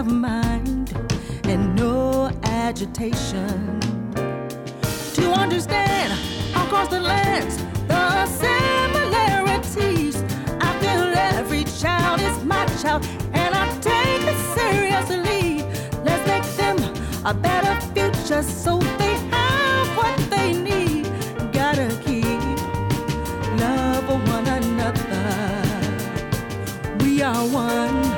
of mind and no agitation. To understand across the lands the similarities, I feel every child is my child, and I take it seriously. Let's make them a better future so they have what they need. Gotta keep love for one another. We are one.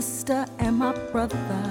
sister and my brother.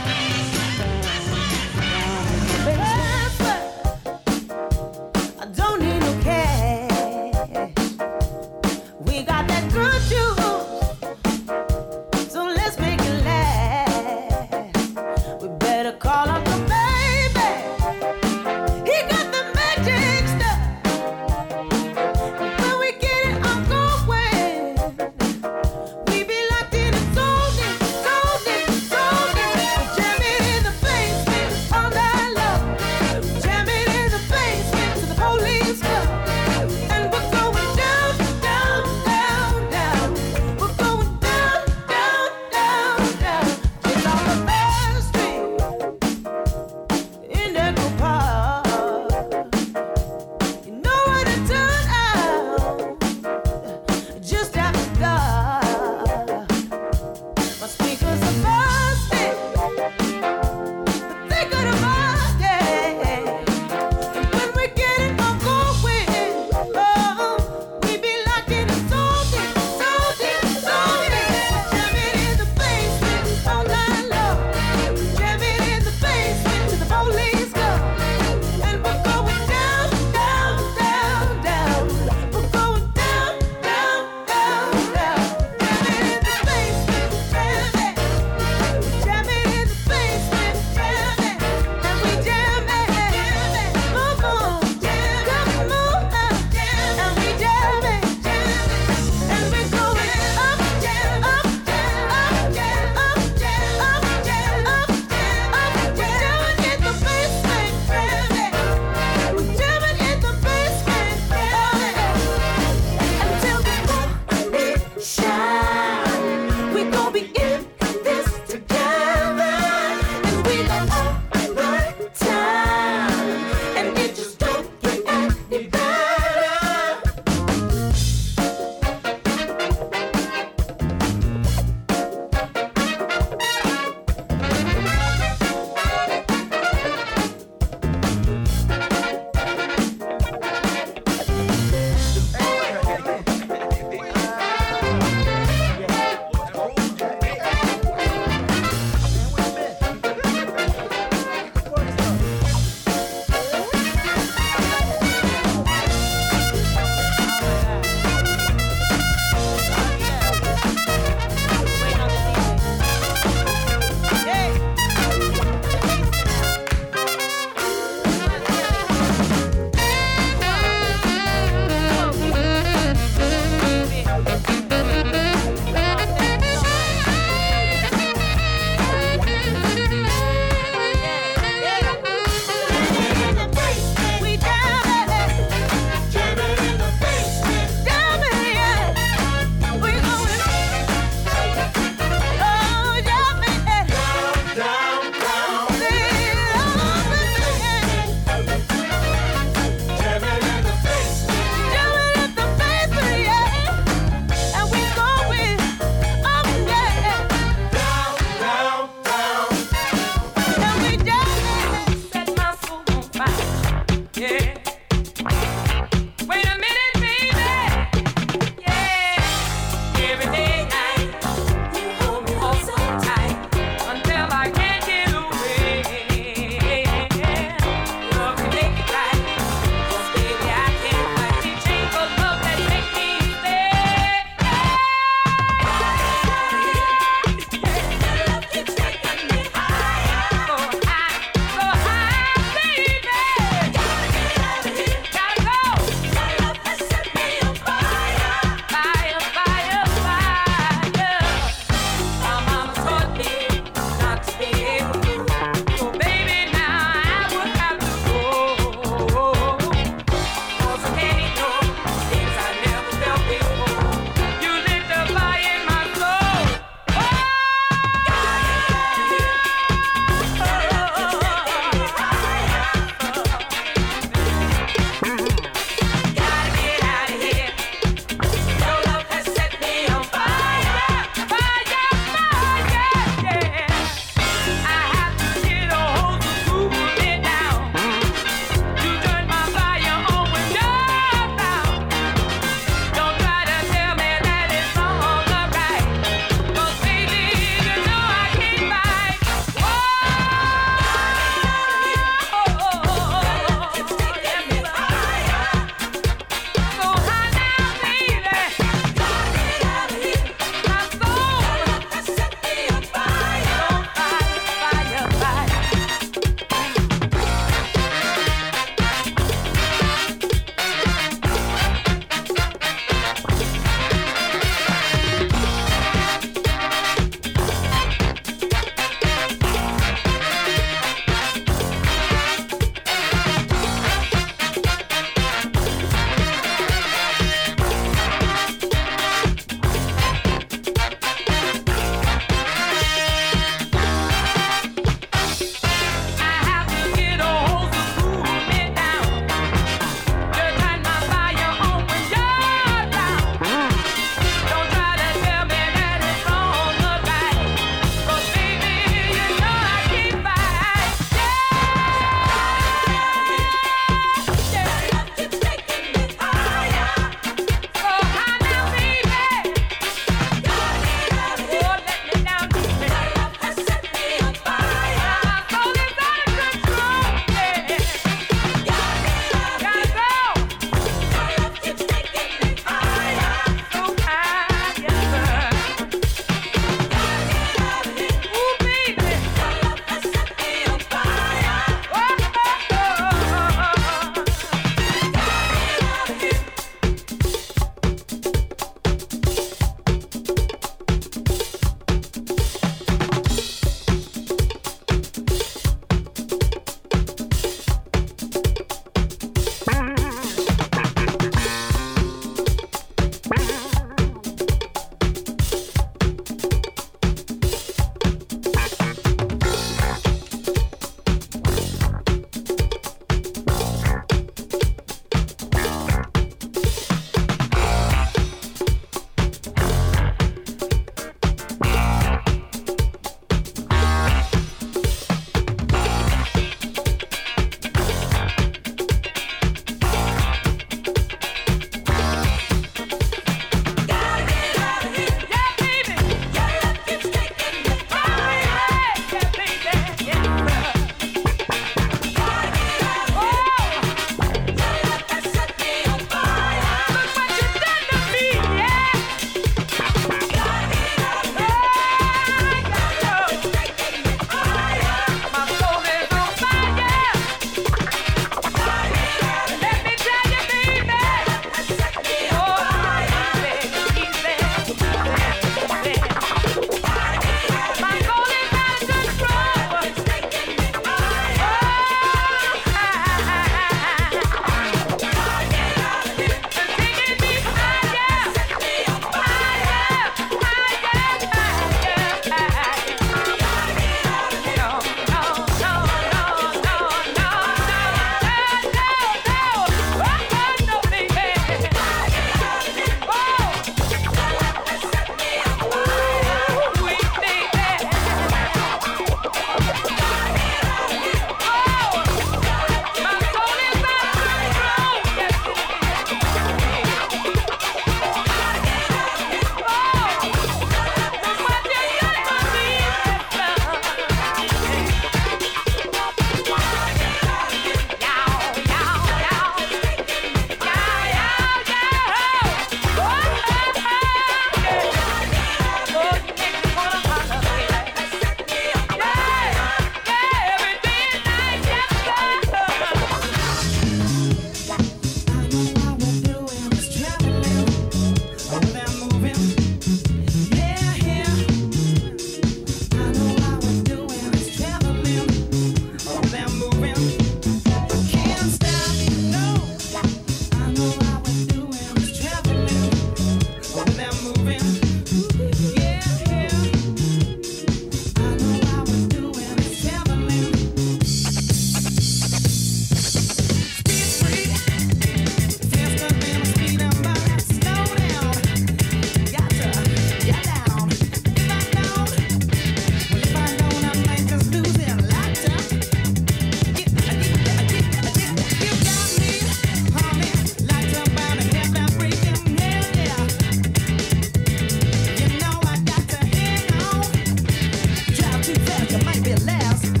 Too fast, you might be last.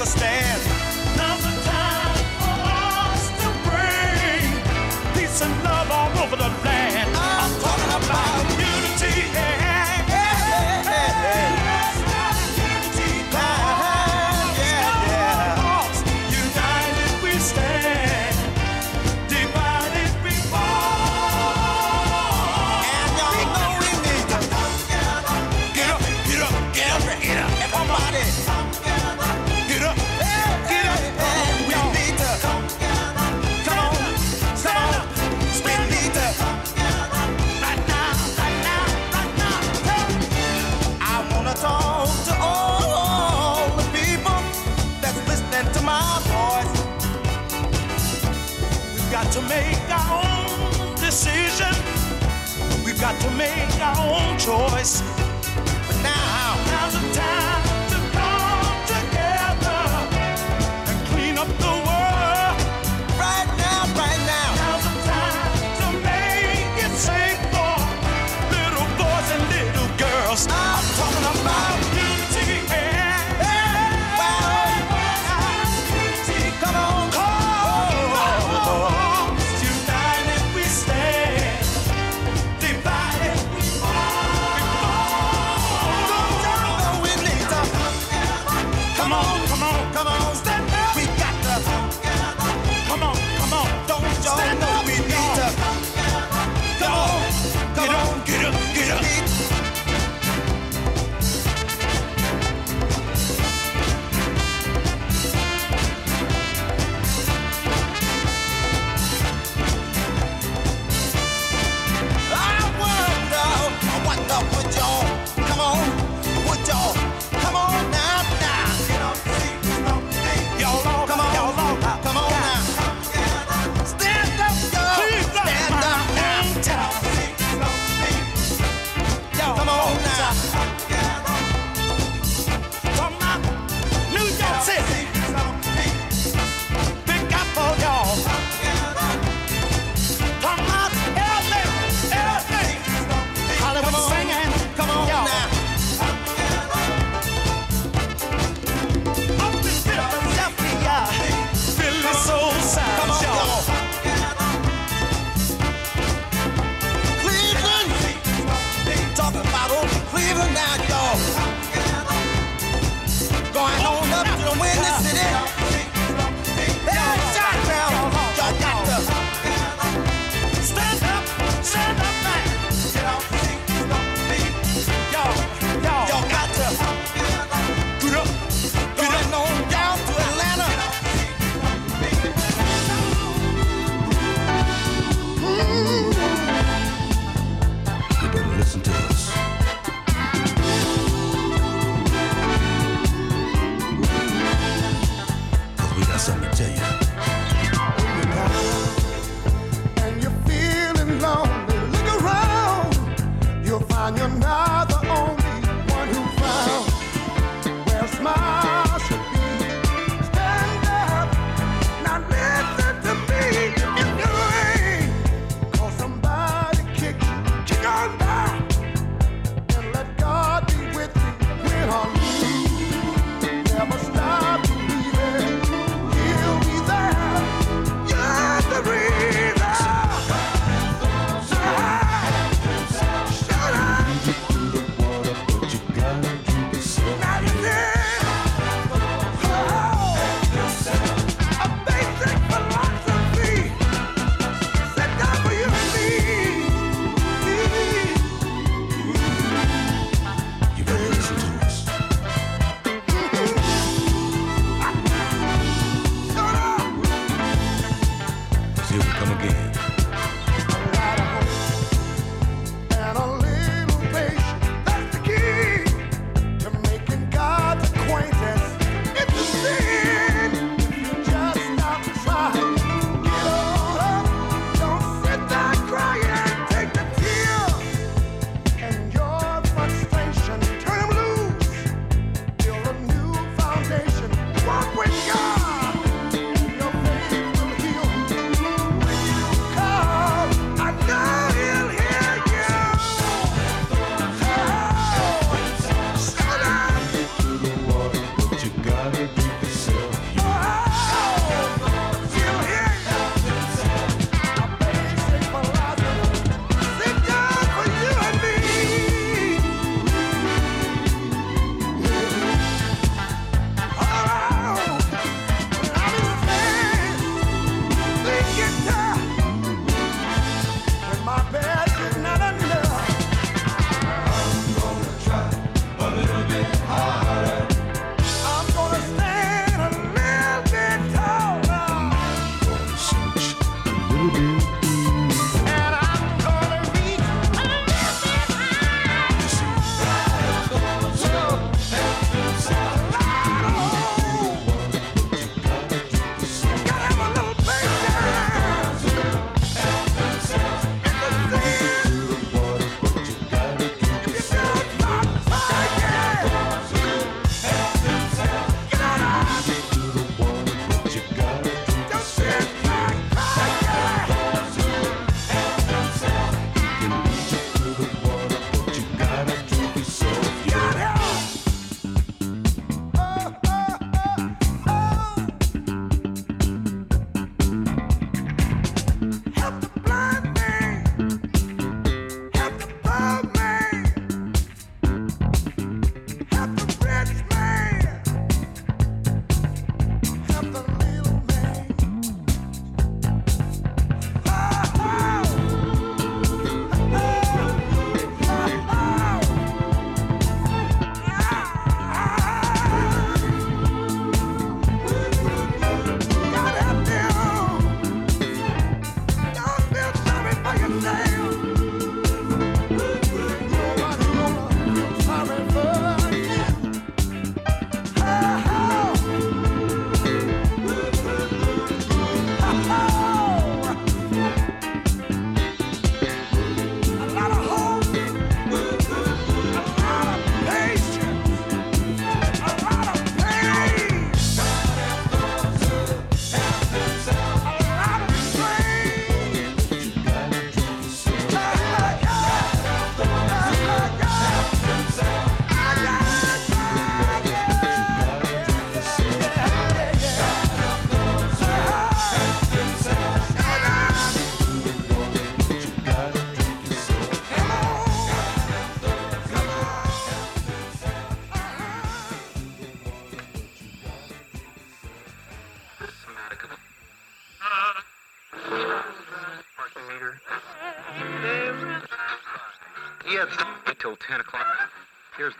Everybody, own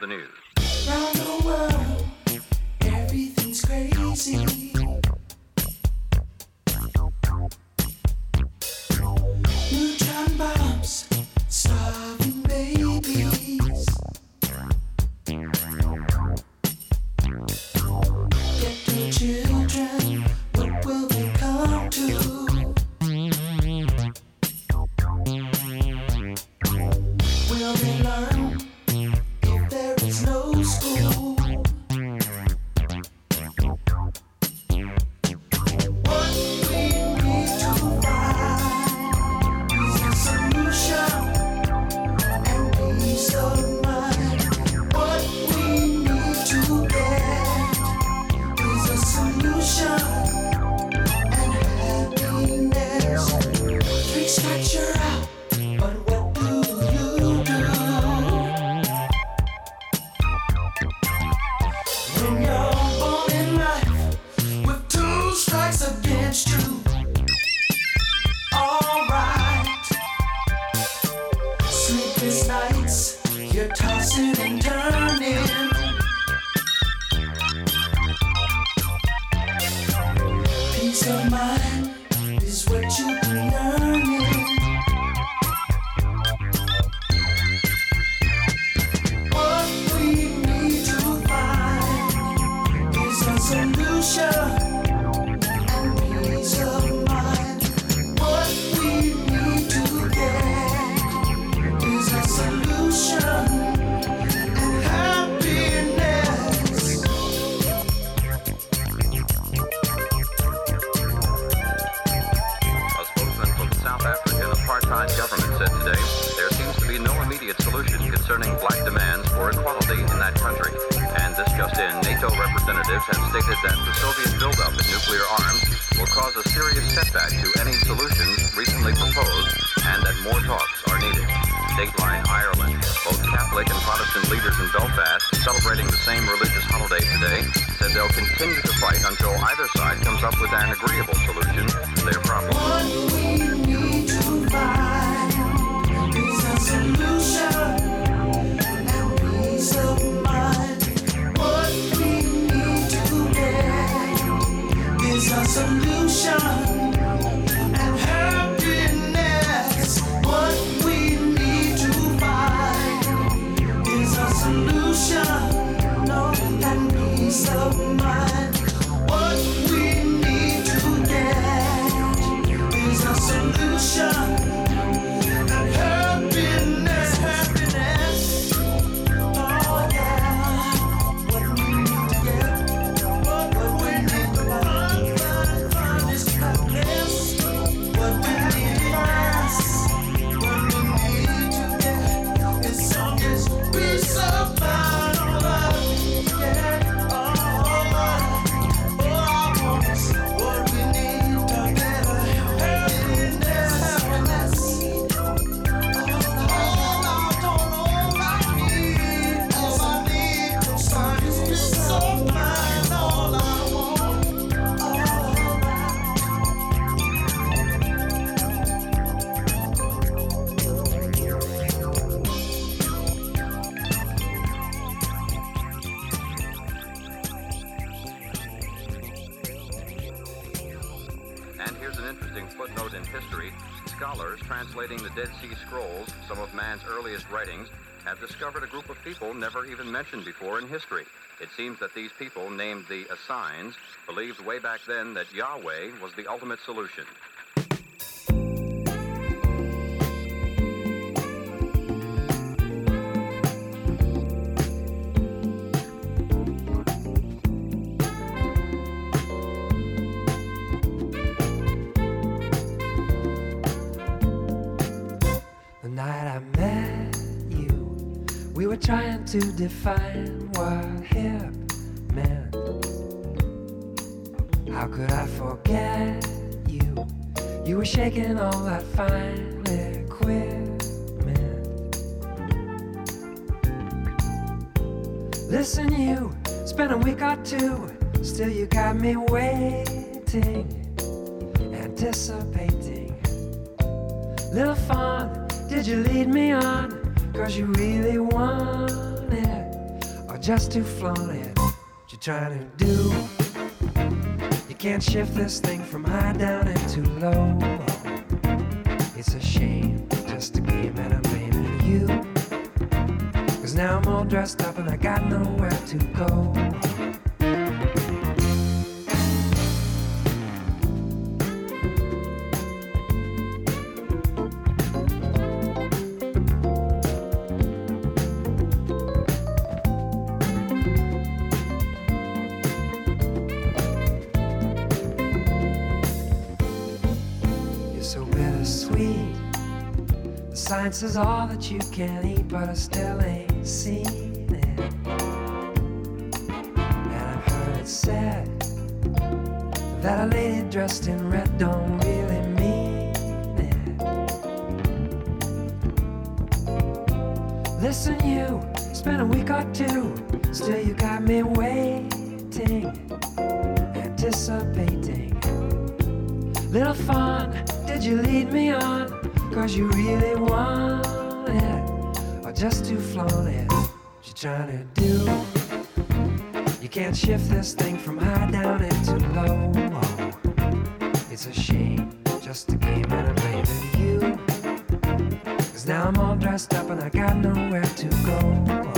the news. never even mentioned before in history. It seems that these people, named the Assigns, believed way back then that Yahweh was the ultimate solution. to define what hip meant. How could I forget you? You were shaking all that fine equipment. Listen, you spent a week or two, still you got me waiting, anticipating. Little fun, did you lead me on? Cause you really want just to flaunt. What you trying to do? You can't shift this thing from high down into low. It's a shame, just a game, and I'm blaming you. Cause now I'm all dressed up and I got nowhere to go. Is all that you can eat, but I still ain't seen it. And I've heard it said that a lady dressed in red don't really mean it. Listen, you spent a week or two, still you got me waiting, anticipating. Little fun, did you lead me on? Cause you really want it, or just to flaunt it? What you trying to do? You can't shift this thing from high down into low. It's a shame, just a game, and I'm blaming you. Cause now I'm all dressed up and I got nowhere to go.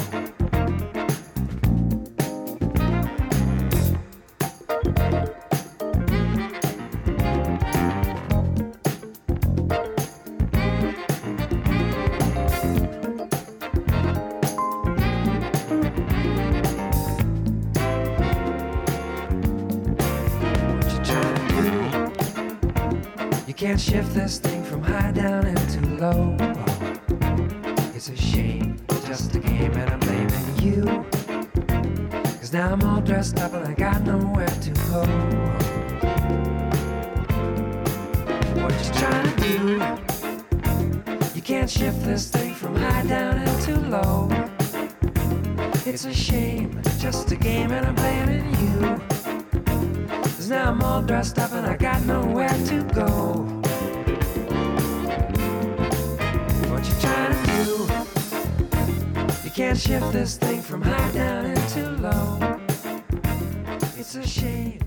Shift this thing from high down into low. It's a shame, just a game, and I'm blaming you. Cause now I'm all dressed up and I got nowhere to go. What you trying to do? You can't shift this thing from high down into low. It's a shame, just a game, and I'm blaming you. Cause now I'm all dressed up and I got nowhere to go. Can't shift this thing from high down into low. It's a shame,